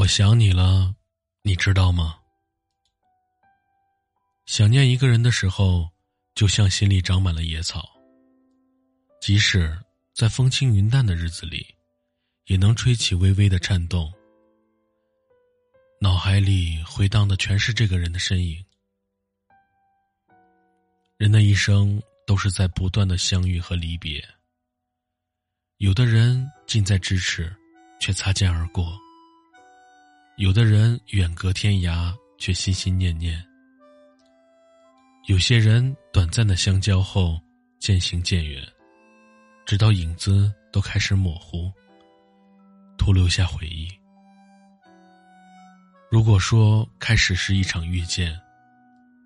我想你了，你知道吗？想念一个人的时候，就像心里长满了野草。即使在风轻云淡的日子里，也能吹起微微的颤动。脑海里回荡的全是这个人的身影。人的一生都是在不断的相遇和离别。有的人近在咫尺，却擦肩而过；有的人远隔天涯，却心心念念。有些人短暂的相交后渐行渐远，直到影子都开始模糊，徒留下回忆。如果说开始是一场遇见，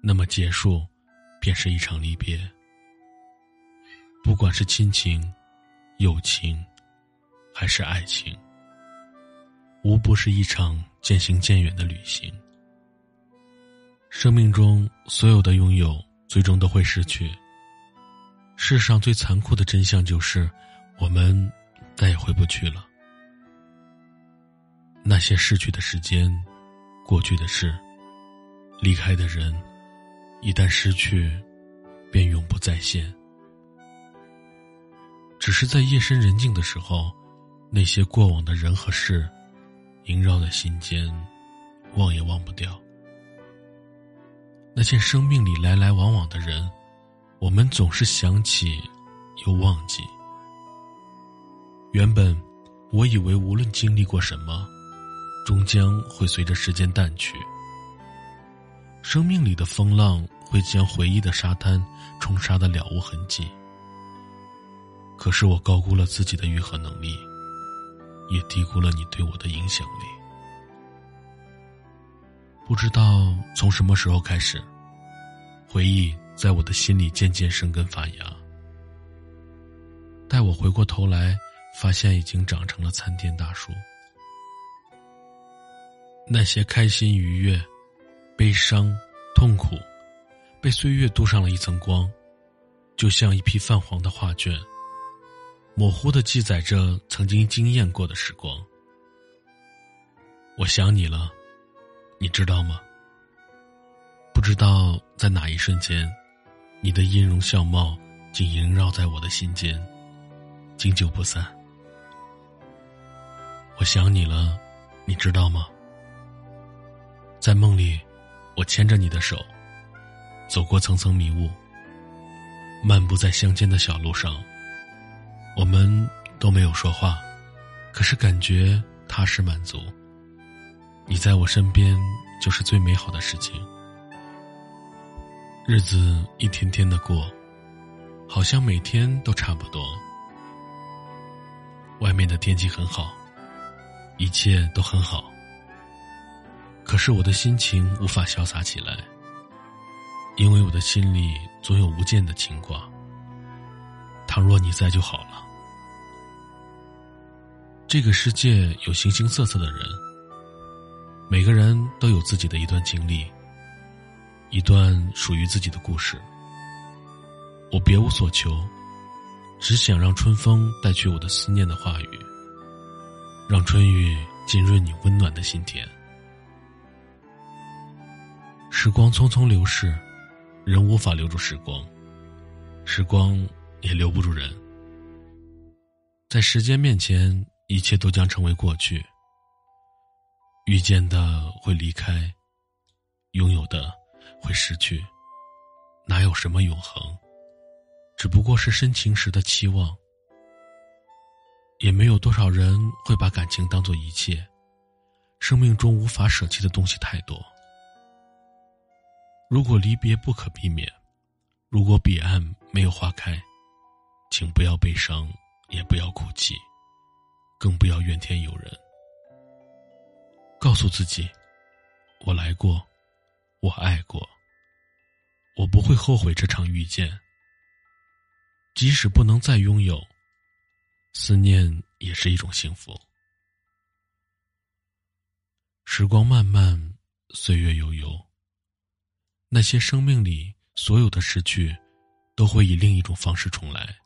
那么结束便是一场离别。不管是亲情、友情，还是爱情，无不是一场渐行渐远的旅行。生命中所有的拥有，最终都会失去。世上最残酷的真相就是，我们再也回不去了。那些逝去的时间。过去的事，离开的人，一旦失去，便永不再现。只是在夜深人静的时候，那些过往的人和事，萦绕在心间，忘也忘不掉。那些生命里来来往往的人，我们总是想起，又忘记。原本，我以为无论经历过什么。终将会随着时间淡去，生命里的风浪会将回忆的沙滩冲刷的了无痕迹。可是我高估了自己的愈合能力，也低估了你对我的影响力。不知道从什么时候开始，回忆在我的心里渐渐生根发芽。待我回过头来，发现已经长成了参天大树。那些开心愉悦、悲伤、痛苦，被岁月镀上了一层光，就像一批泛黄的画卷，模糊的记载着曾经惊艳过的时光。我想你了，你知道吗？不知道在哪一瞬间，你的音容笑貌竟萦绕在我的心间，经久不散。我想你了，你知道吗？在梦里，我牵着你的手，走过层层迷雾，漫步在乡间的小路上。我们都没有说话，可是感觉踏实满足。你在我身边，就是最美好的事情。日子一天天的过，好像每天都差不多。外面的天气很好，一切都很好。可是我的心情无法潇洒起来，因为我的心里总有无尽的牵挂。倘若你在就好了。这个世界有形形色色的人，每个人都有自己的一段经历，一段属于自己的故事。我别无所求，只想让春风带去我的思念的话语，让春雨浸润你温暖的心田。时光匆匆流逝，人无法留住时光，时光也留不住人。在时间面前，一切都将成为过去。遇见的会离开，拥有的会失去，哪有什么永恒？只不过是深情时的期望。也没有多少人会把感情当做一切，生命中无法舍弃的东西太多。如果离别不可避免，如果彼岸没有花开，请不要悲伤，也不要哭泣，更不要怨天尤人。告诉自己，我来过，我爱过，我不会后悔这场遇见。即使不能再拥有，思念也是一种幸福。时光漫漫，岁月悠悠。那些生命里所有的失去，都会以另一种方式重来。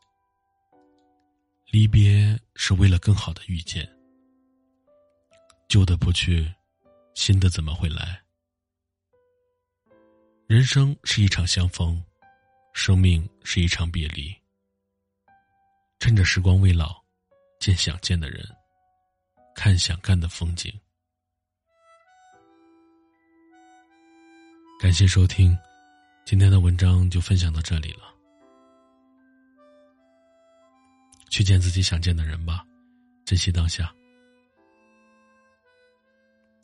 离别是为了更好的遇见，旧的不去，新的怎么会来？人生是一场相逢，生命是一场别离。趁着时光未老，见想见的人，看想看的风景。感谢收听，今天的文章就分享到这里了。见自己想见的人吧，珍惜当下。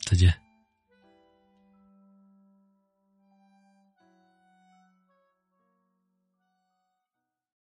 再见。